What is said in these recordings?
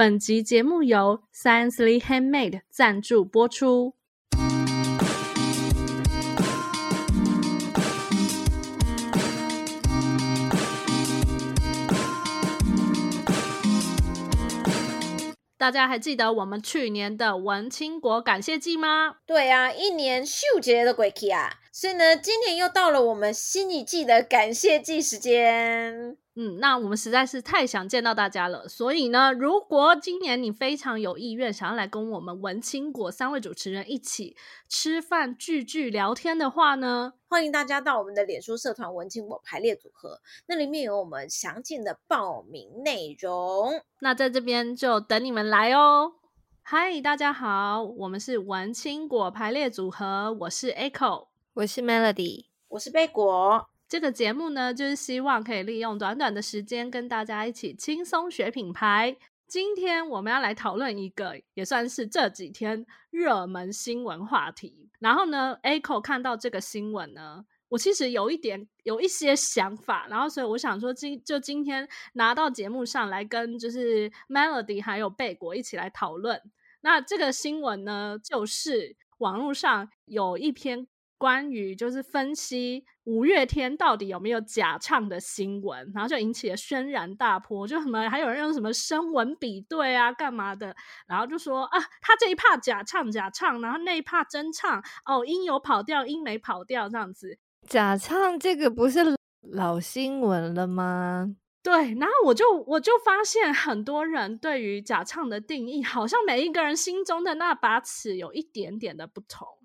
本集节目由 Sciencely Handmade 赞助播出。大家还记得我们去年的文青国感谢祭吗？对啊，一年秀节的鬼气啊！所以呢，今年又到了我们新一季的感谢祭时间。嗯，那我们实在是太想见到大家了，所以呢，如果今年你非常有意愿想要来跟我们文青果三位主持人一起吃饭聚聚聊天的话呢，欢迎大家到我们的脸书社团文青果排列组合，那里面有我们详尽的报名内容。那在这边就等你们来哦。嗨，大家好，我们是文青果排列组合，我是 Echo，我是 Melody，我是贝果。这个节目呢，就是希望可以利用短短的时间跟大家一起轻松学品牌。今天我们要来讨论一个也算是这几天热门新闻话题。然后呢，Echo 看到这个新闻呢，我其实有一点有一些想法。然后所以我想说今，就今天拿到节目上来跟就是 Melody 还有贝果一起来讨论。那这个新闻呢，就是网络上有一篇。关于就是分析五月天到底有没有假唱的新闻，然后就引起了轩然大波，就什么还有人用什么声纹比对啊，干嘛的，然后就说啊，他这一 part 假唱假唱，然后那一 part 真唱，哦，音有跑调，音没跑调，这样子。假唱这个不是老新闻了吗？对，然后我就我就发现很多人对于假唱的定义，好像每一个人心中的那把尺有一点点的不同。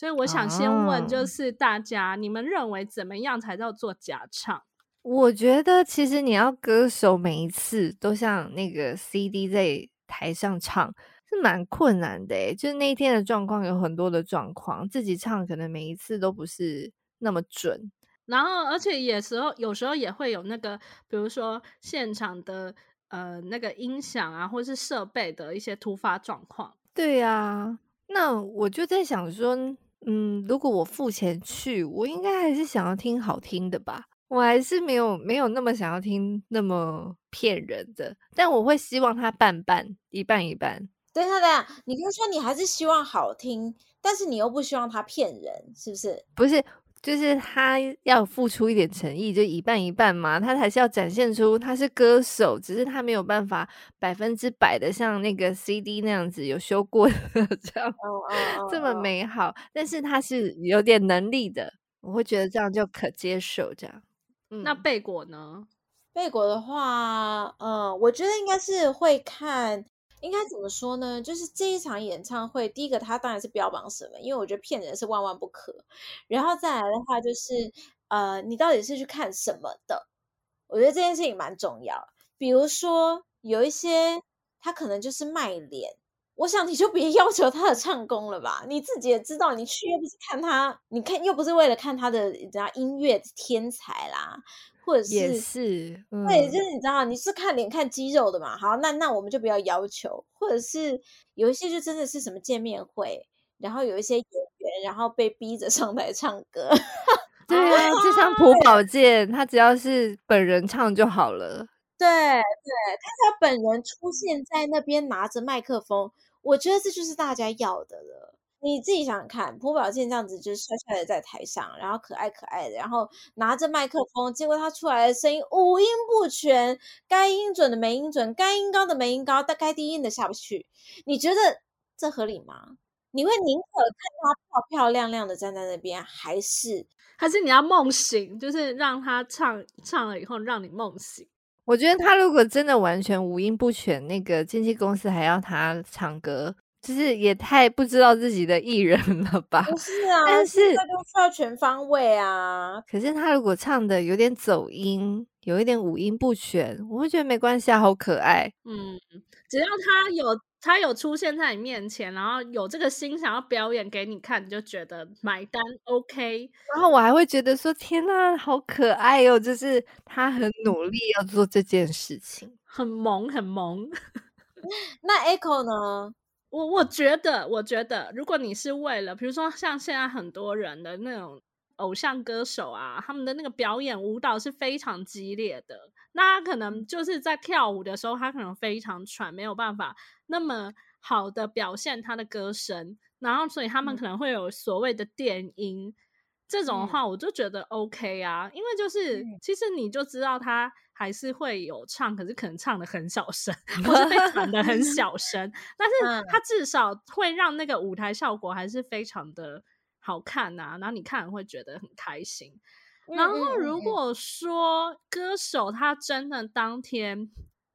所以我想先问，就是大家，你们认为怎么样才叫做假唱？我觉得其实你要歌手每一次都像那个 CD 在台上唱，是蛮困难的诶。就是那一天的状况有很多的状况，自己唱可能每一次都不是那么准。然后，而且有时候有时候也会有那个，比如说现场的呃那个音响啊，或是设备的一些突发状况。对呀，那我就在想说。嗯，如果我付钱去，我应该还是想要听好听的吧。我还是没有没有那么想要听那么骗人的，但我会希望他半半，一半一半。对啊，对啊，你刚说你还是希望好听，但是你又不希望他骗人，是不是？不是。就是他要付出一点诚意，就一半一半嘛，他还是要展现出他是歌手，只是他没有办法百分之百的像那个 CD 那样子有修过的 这样，oh, oh, oh, 这么美好。但是他是有点能力的，我会觉得这样就可接受。这样，嗯，那贝果呢？贝果的话，嗯，我觉得应该是会看。应该怎么说呢？就是这一场演唱会，第一个他当然是标榜什么，因为我觉得骗人是万万不可。然后再来的话，就是呃，你到底是去看什么的？我觉得这件事情蛮重要。比如说有一些他可能就是卖脸，我想你就别要求他的唱功了吧。你自己也知道，你去又不是看他，你看又不是为了看他的人家音乐天才啦。或者是也是，嗯、对，就是你知道，你是看脸看肌肉的嘛？好，那那我们就不要要求。或者是有一些就真的是什么见面会，然后有一些演员，然后被逼着上台唱歌。对啊，就像朴 宝剑，他只要是本人唱就好了。对对，他他本人出现在那边拿着麦克风，我觉得这就是大家要的了。你自己想想看，朴宝剑这样子就是帅帅的在台上，然后可爱可爱的，然后拿着麦克风，结果他出来的声音五音不全，该音准的没音准，该音高的没音高，但该低音的下不去。你觉得这合理吗？你会宁可看他漂漂亮亮的站在那边，还是还是你要梦醒，就是让他唱唱了以后让你梦醒？我觉得他如果真的完全五音不全，那个经纪公司还要他唱歌。就是也太不知道自己的艺人了吧？不是啊，但是他就需要全方位啊。可是他如果唱的有点走音，有一点五音不全，我会觉得没关系啊，好可爱。嗯，只要他有他有出现在你面前，然后有这个心想要表演给你看，你就觉得买单 OK。然后我还会觉得说，天呐，好可爱哦！就是他很努力要做这件事情，很萌很萌。那 Echo 呢？我我觉得，我觉得，如果你是为了，比如说像现在很多人的那种偶像歌手啊，他们的那个表演舞蹈是非常激烈的。那他可能就是在跳舞的时候，他可能非常喘，没有办法那么好的表现他的歌声。然后，所以他们可能会有所谓的电音。嗯、这种的话，我就觉得 OK 啊，嗯、因为就是其实你就知道他还是会有唱，可是可能唱的很小声，或是被 传的很小声。但是他至少会让那个舞台效果还是非常的好看呐、啊，然后你看会觉得很开心。然后如果说歌手他真的当天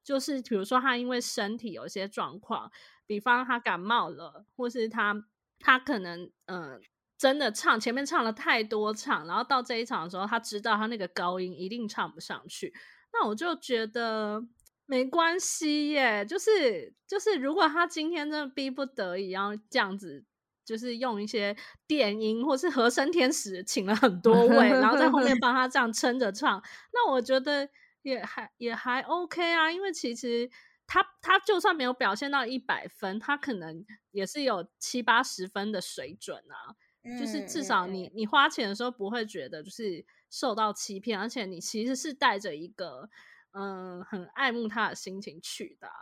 就是，比如说他因为身体有些状况，比方他感冒了，或是他他可能嗯、真的唱前面唱了太多场，然后到这一场的时候，他知道他那个高音一定唱不上去，那我就觉得没关系耶，就是就是如果他今天真的逼不得已要这样子。就是用一些电音，或是和声天使请了很多位，然后在后面帮他这样撑着唱。那我觉得也还也还 OK 啊，因为其实他他就算没有表现到一百分，他可能也是有七八十分的水准啊。嗯、就是至少你你花钱的时候不会觉得就是受到欺骗，而且你其实是带着一个嗯很爱慕他的心情去的、啊。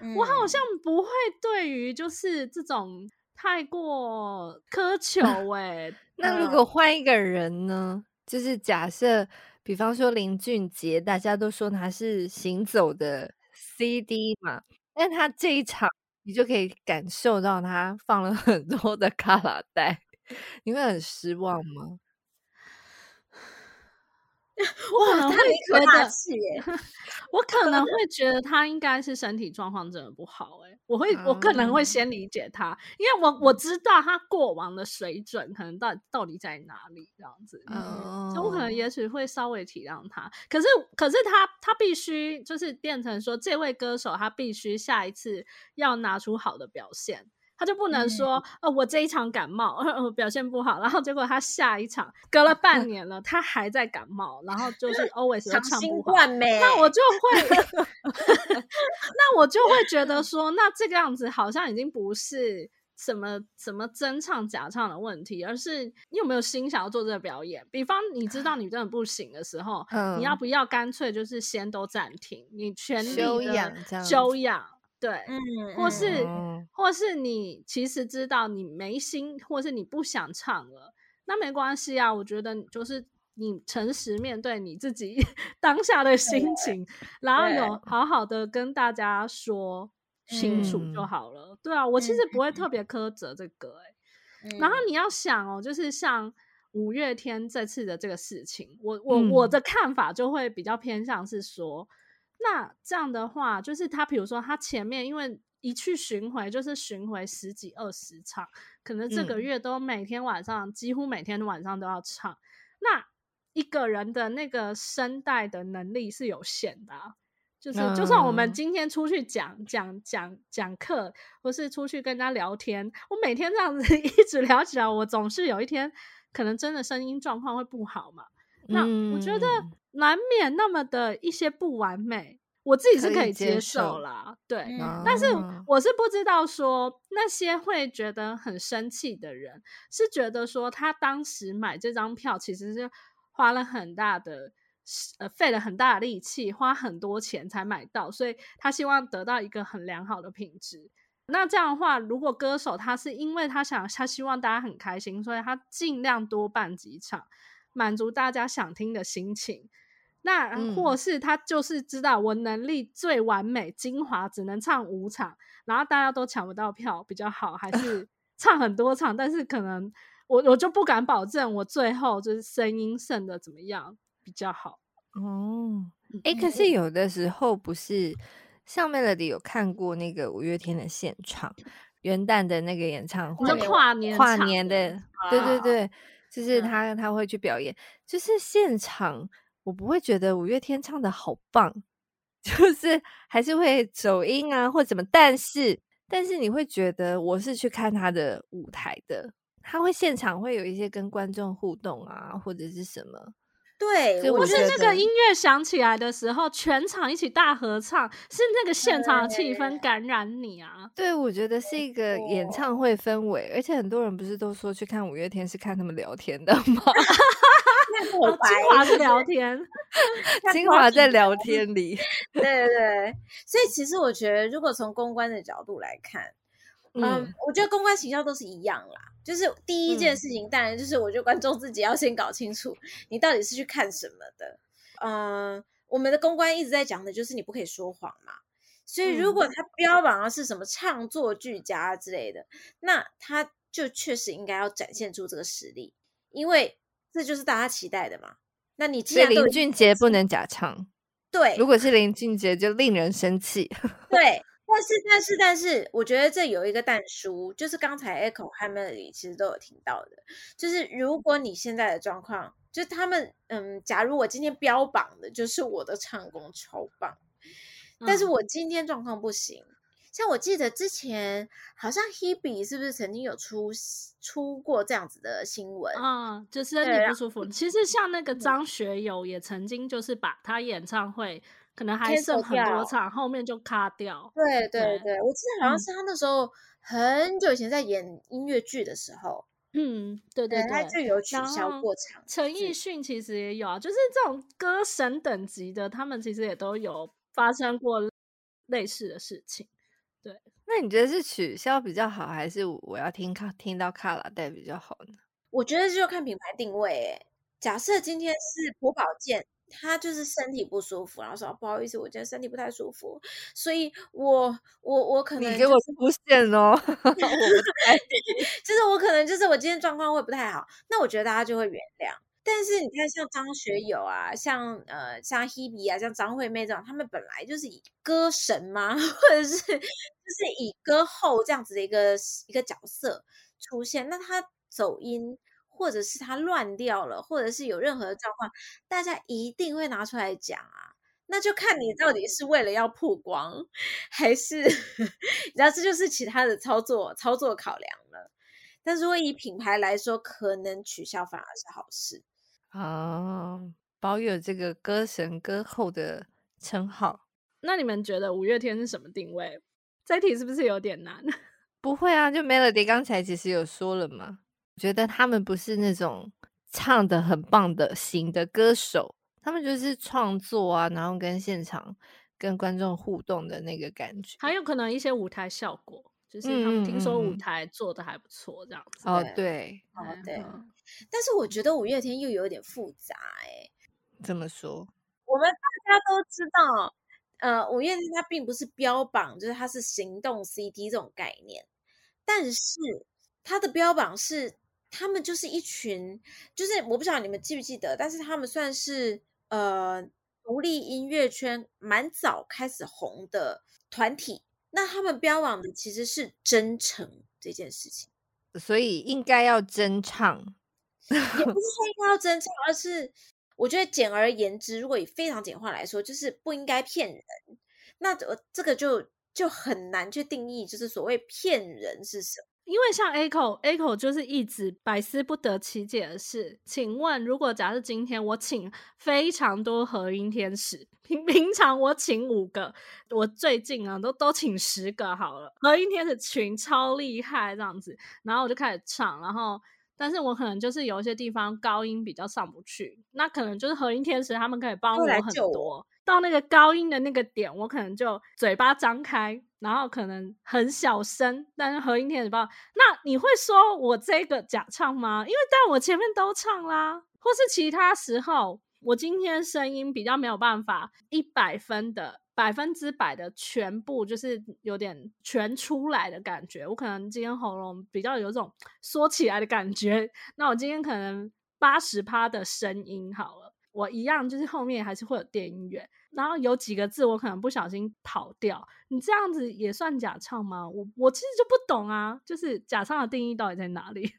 嗯、我好像不会对于就是这种。太过苛求哎、欸，那如果换一个人呢？就是假设，比方说林俊杰，大家都说他是行走的 CD 嘛，但他这一场你就可以感受到他放了很多的 卡拉带，你会很失望吗？我可能会觉得，我可能会觉得他应该是身体状况真的不好、欸。哎，我会，我可能会先理解他，因为我我知道他过往的水准可能到到底在哪里这样子，嗯，所以我可能也许会稍微体谅他。可是，可是他他必须就是变成说，这位歌手他必须下一次要拿出好的表现。他就不能说，嗯、哦，我这一场感冒，呃，表现不好，然后结果他下一场隔了半年了，他还在感冒，然后就是 always 都唱不好，那我就会，那我就会觉得说，那这个样子好像已经不是什么什么真唱假唱的问题，而是你有没有心想要做这个表演？比方你知道你真的不行的时候，嗯、你要不要干脆就是先都暂停，你全力的休养，休养。对，嗯，或是，嗯、或是你其实知道你没心，或是你不想唱了，那没关系啊。我觉得就是你诚实面对你自己 当下的心情，然后有好好的跟大家说清楚就好了。对，对啊，我其实不会特别苛责这个、欸，哎、嗯。然后你要想哦，就是像五月天这次的这个事情，我我、嗯、我的看法就会比较偏向是说。那这样的话，就是他，比如说他前面因为一去巡回就是巡回十几二十场，可能这个月都每天晚上，嗯、几乎每天晚上都要唱。那一个人的那个声带的能力是有限的，啊，就是就算我们今天出去讲讲讲讲课，或是出去跟人家聊天，我每天这样子 一直聊起来，我总是有一天可能真的声音状况会不好嘛。那我觉得。难免那么的一些不完美，我自己是可以接受啦。对，嗯、但是我是不知道说那些会觉得很生气的人，是觉得说他当时买这张票其实是花了很大的呃费了很大的力气，花很多钱才买到，所以他希望得到一个很良好的品质。那这样的话，如果歌手他是因为他想他希望大家很开心，所以他尽量多办几场。满足大家想听的心情，那或是他就是知道我能力最完美精华只能唱五场，然后大家都抢不到票比较好，还是 唱很多场？但是可能我我就不敢保证我最后就是声音剩的怎么样比较好哦。哎、欸，可是有的时候不是像 Melody 有看过那个五月天的现场元旦的那个演唱会，跨年跨年的，对对对。就是他他会去表演，就是现场我不会觉得五月天唱的好棒，就是还是会走音啊或怎么，但是但是你会觉得我是去看他的舞台的，他会现场会有一些跟观众互动啊或者是什么，对，不是那个音乐响起来的时候，全场一起大合唱，是那个现场的气氛感染你啊。对，我觉得是一个演唱会氛围，而且很多人不是都说去看五月天是看他们聊天的吗？精华是 聊天，精华在聊天里。对对对，所以其实我觉得，如果从公关的角度来看，嗯，嗯我觉得公关形象都是一样啦。就是第一件事情，当然就是我觉得观众自己要先搞清楚，你到底是去看什么的。嗯，我们的公关一直在讲的就是你不可以说谎嘛。所以如果他标榜的是什么唱作俱佳之类的，那他就确实应该要展现出这个实力，因为这就是大家期待的嘛。那你既然林俊杰不能假唱，对，如果是林俊杰就令人生气，对。但是，但是，但是，我觉得这有一个但书，就是刚才 Echo 和 Melody 其实都有听到的，就是如果你现在的状况，就是他们，嗯，假如我今天标榜的就是我的唱功超棒，但是我今天状况不行，嗯、像我记得之前好像 Hebe 是不是曾经有出出过这样子的新闻啊、嗯，就是身体不舒服。其实像那个张学友也曾经就是把他演唱会。可能还剩很多场，后面就卡掉。对对对，对，我记得好像是他那时候很久以前在演音乐剧的时候，嗯，对对对，他就有取消过场。陈奕迅其实也有啊，就是这种歌神等级的，他们其实也都有发生过类似的事情。对，那你觉得是取消比较好，还是我要听卡听到卡拉带比较好呢？我觉得就看品牌定位。哎，假设今天是朴宝剑。他就是身体不舒服，然后说不好意思，我今天身体不太舒服，所以我我我可能、就是、你给我出现哦，就是我可能就是我今天状况会不太好，那我觉得大家就会原谅。但是你看像张学友啊，像呃像 Hebe 啊，像张惠妹这种，他们本来就是以歌神嘛，或者是就是以歌后这样子的一个一个角色出现，那他走音。或者是它乱掉了，或者是有任何的状况，大家一定会拿出来讲啊。那就看你到底是为了要曝光，还是，你知道这就是其他的操作操作考量了。但是如果以品牌来说，可能取消反而是好事啊，保有这个歌神歌后的称号。那你们觉得五月天是什么定位？这一题是不是有点难？不会啊，就 Melody 刚才其实有说了嘛。觉得他们不是那种唱的很棒的型的歌手，他们就是创作啊，然后跟现场跟观众互动的那个感觉，还有可能一些舞台效果，就是他们听说舞台做的还不错，这样子。嗯、哦，对，哦对。但是我觉得五月天又有点复杂哎。怎么说？我们大家都知道，呃，五月天他并不是标榜就是他是行动 CD 这种概念，但是他的标榜是。他们就是一群，就是我不知道你们记不记得，但是他们算是呃独立音乐圈蛮早开始红的团体。那他们标榜的其实是真诚这件事情，所以应该要真唱，也不是说 应该要真唱，而是我觉得简而言之，如果以非常简化来说，就是不应该骗人。那这个就就很难去定义，就是所谓骗人是什么。因为像 Echo，Echo 就是一直百思不得其解的事。请问，如果假设今天我请非常多和音天使，平平常我请五个，我最近啊都都请十个好了，和音天使群超厉害这样子，然后我就开始唱，然后但是我可能就是有一些地方高音比较上不去，那可能就是和音天使他们可以帮我很多。到那个高音的那个点，我可能就嘴巴张开，然后可能很小声，但是合音天使报，那你会说我这个假唱吗？因为但我前面都唱啦，或是其他时候，我今天声音比较没有办法一百分的百分之百的全部，就是有点全出来的感觉。我可能今天喉咙比较有种缩起来的感觉，那我今天可能八十趴的声音好了，我一样就是后面还是会有电音乐。然后有几个字我可能不小心跑掉，你这样子也算假唱吗？我我其实就不懂啊，就是假唱的定义到底在哪里？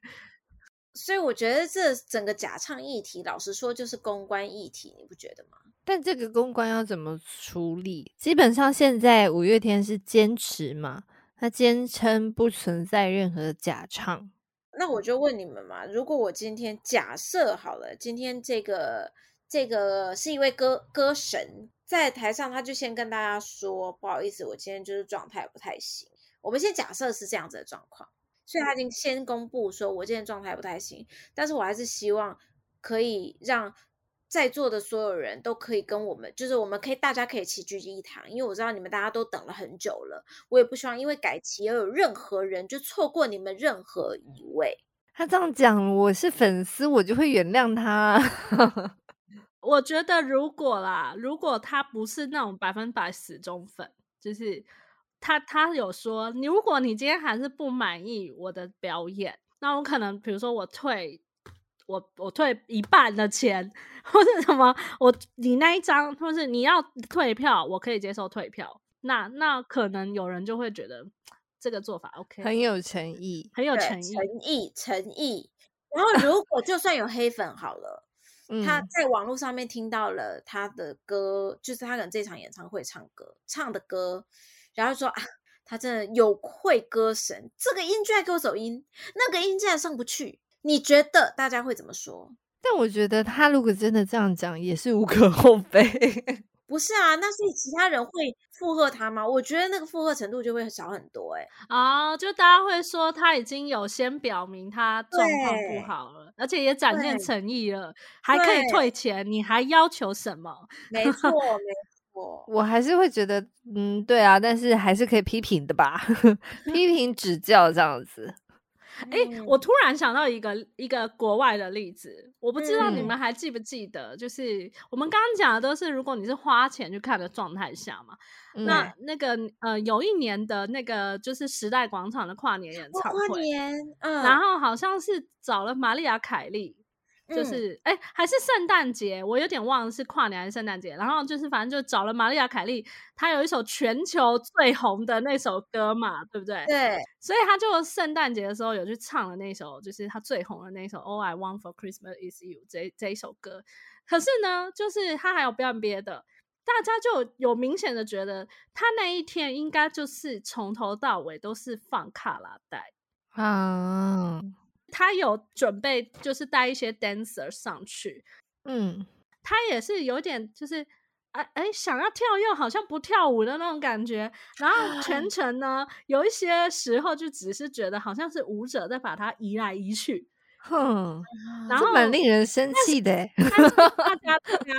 所以我觉得这整个假唱议题，老实说就是公关议题，你不觉得吗？但这个公关要怎么处理？基本上现在五月天是坚持嘛，他坚称不存在任何假唱。那我就问你们嘛，如果我今天假设好了，今天这个。这个是一位歌歌神，在台上他就先跟大家说，不好意思，我今天就是状态不太行。我们先假设是这样子的状况，所以他已经先公布说我今天状态不太行，但是我还是希望可以让。在座的所有人都可以跟我们，就是我们可以大家可以齐聚一堂，因为我知道你们大家都等了很久了，我也不希望因为改期而有任何人就错过你们任何一位。他这样讲，我是粉丝，我就会原谅他。我觉得如果啦，如果他不是那种百分百死忠粉，就是他他有说，你如果你今天还是不满意我的表演，那我可能比如说我退。我我退一半的钱，或者什么，我你那一张，或是你要退票，我可以接受退票。那那可能有人就会觉得这个做法 OK，很有诚意，很有诚意，诚意诚意。然后如果就算有黑粉好了，他在网络上面听到了他的歌，就是他可能这场演唱会唱歌唱的歌，然后说啊，他真的有愧歌神，这个音居然给我走音，那个音竟然上不去。你觉得大家会怎么说？但我觉得他如果真的这样讲，也是无可厚非。不是啊，那是其他人会附和他吗？我觉得那个附和程度就会少很多，欸。哎，啊，就大家会说他已经有先表明他状况不好了，而且也展现诚意了，还可以退钱，你还要求什么？没错，没错。我还是会觉得，嗯，对啊，但是还是可以批评的吧，批 评指教这样子。哎、欸，我突然想到一个一个国外的例子，我不知道你们还记不记得，嗯、就是我们刚刚讲的都是如果你是花钱去看的状态下嘛，嗯、那那个呃有一年的那个就是时代广场的跨年演唱会，跨年，嗯，然后好像是找了玛丽亚凯莉。就是哎、嗯欸，还是圣诞节，我有点忘了是跨年还是圣诞节。然后就是反正就找了玛丽亚凯莉，她有一首全球最红的那首歌嘛，对不对？对。所以她就圣诞节的时候有去唱了那首，就是她最红的那首《All I Want for Christmas Is You》这这一首歌。可是呢，就是她还有表演别的，大家就有明显的觉得她那一天应该就是从头到尾都是放卡拉带啊。嗯他有准备，就是带一些 dancer 上去，嗯，他也是有点就是，哎、啊、哎，想要跳又好像不跳舞的那种感觉，然后全程呢，有一些时候就只是觉得好像是舞者在把他移来移去，哼，然后蛮令人生气的，大家大家，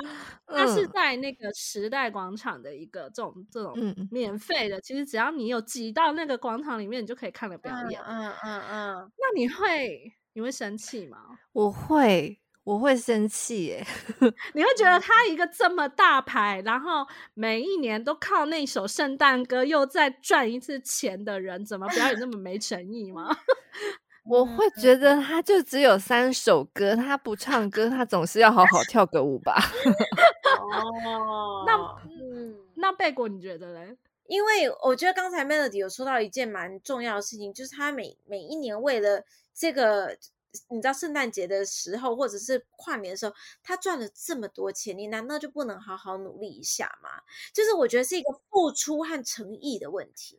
他是在那个时代广场的一个这种这种免费的，其实只要你有挤到那个广场里面，你就可以看了表演，嗯嗯嗯，嗯，那你会？你会生气吗？我会，我会生气耶。你会觉得他一个这么大牌，然后每一年都靠那首圣诞歌又再赚一次钱的人，怎么表演那么没诚意吗？我会觉得他就只有三首歌，他不唱歌，他总是要好好跳个舞吧。哦，那嗯，那贝果你觉得嘞？因为我觉得刚才 Melody 有说到一件蛮重要的事情，就是他每每一年为了这个，你知道圣诞节的时候，或者是跨年的时候，他赚了这么多钱，你难道就不能好好努力一下吗？就是我觉得是一个付出和诚意的问题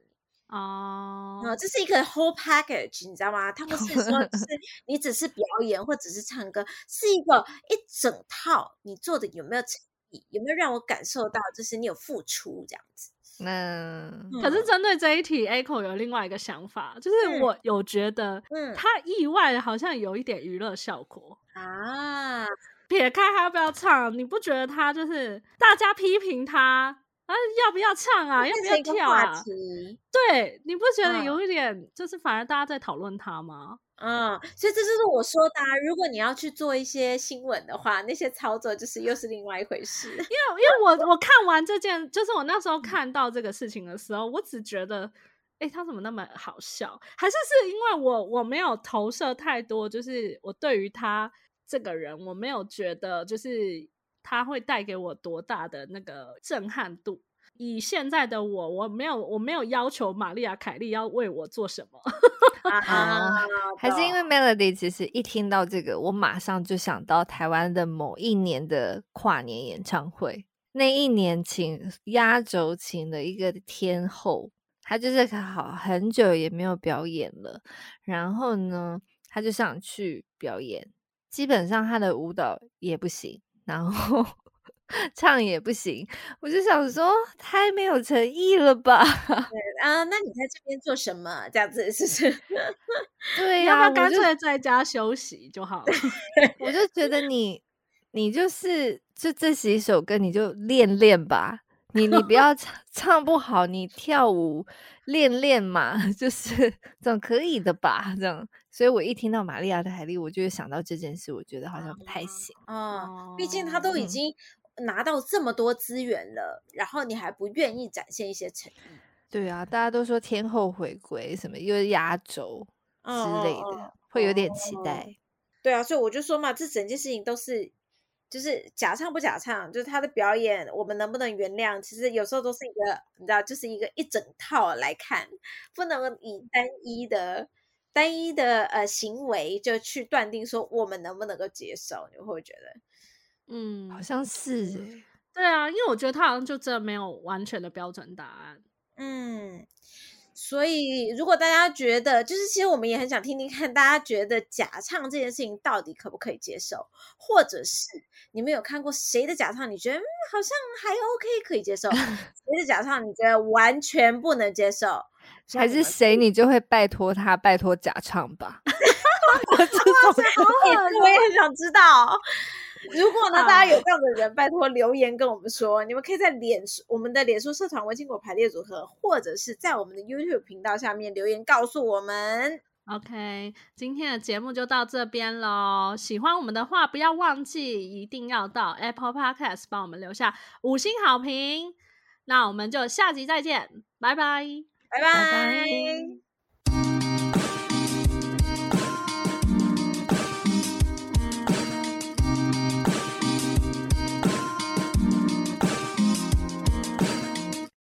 哦。这是一个 whole package，你知道吗？他不是说是 你只是表演或者是唱歌，是一个一整套，你做的有没有诚意，有没有让我感受到，就是你有付出这样子。嗯可是针对这一题，Echo 有另外一个想法，就是我有觉得，嗯，他意外的好像有一点娱乐效果啊。撇开他要不要唱，你不觉得他就是大家批评他？啊，要不要唱啊？要不要跳啊？对，你不觉得有一点，嗯、就是反而大家在讨论他吗？嗯，所以这就是我说的，啊，如果你要去做一些新闻的话，那些操作就是又是另外一回事。因 为，因为我我看完这件，就是我那时候看到这个事情的时候，我只觉得，哎，他怎么那么好笑？还是是因为我我没有投射太多，就是我对于他这个人，我没有觉得就是。他会带给我多大的那个震撼度？以现在的我，我没有，我没有要求玛丽亚凯莉要为我做什么。啊，还是因为 Melody，其实一听到这个，我马上就想到台湾的某一年的跨年演唱会。那一年请压轴请的一个天后，她就是好很久也没有表演了，然后呢，她就想去表演，基本上她的舞蹈也不行。然后 唱也不行，我就想说太没有诚意了吧？对啊，那你在这边做什么？这样子是不是？对呀、啊，要不要干脆在家休息就好了？我就觉得你，你就是就这几首歌，你就练练吧。你你不要唱 唱不好，你跳舞练练嘛，就是总可以的吧？这样，所以我一听到玛利亚的海莉，我就会想到这件事，我觉得好像不太行啊、嗯。毕竟他都已经拿到这么多资源了，嗯、然后你还不愿意展现一些诚意？对啊，大家都说天后回归，什么又是压轴之类的、嗯，会有点期待、嗯。对啊，所以我就说嘛，这整件事情都是。就是假唱不假唱，就是他的表演，我们能不能原谅？其实有时候都是一个，你知道，就是一个一整套来看，不能以单一的、单一的呃行为就去断定说我们能不能够接受。你会不会觉得？嗯，好像是。对啊，因为我觉得他好像就真的没有完全的标准答案。嗯。所以，如果大家觉得，就是其实我们也很想听听看，大家觉得假唱这件事情到底可不可以接受，或者是你们有看过谁的假唱，你觉得、嗯、好像还 OK 可以接受，谁的假唱你觉得完全不能接受，还是谁你就会拜托他拜托假唱吧？我这种我也很想知道。如果呢，大家有这样的人，拜托留言跟我们说。你们可以在脸书我们的脸书社团“文青果排列组合”，或者是在我们的 YouTube 频道下面留言告诉我们。OK，今天的节目就到这边喽。喜欢我们的话，不要忘记一定要到 Apple Podcast 帮我们留下五星好评。那我们就下集再见，拜拜，拜拜。拜拜。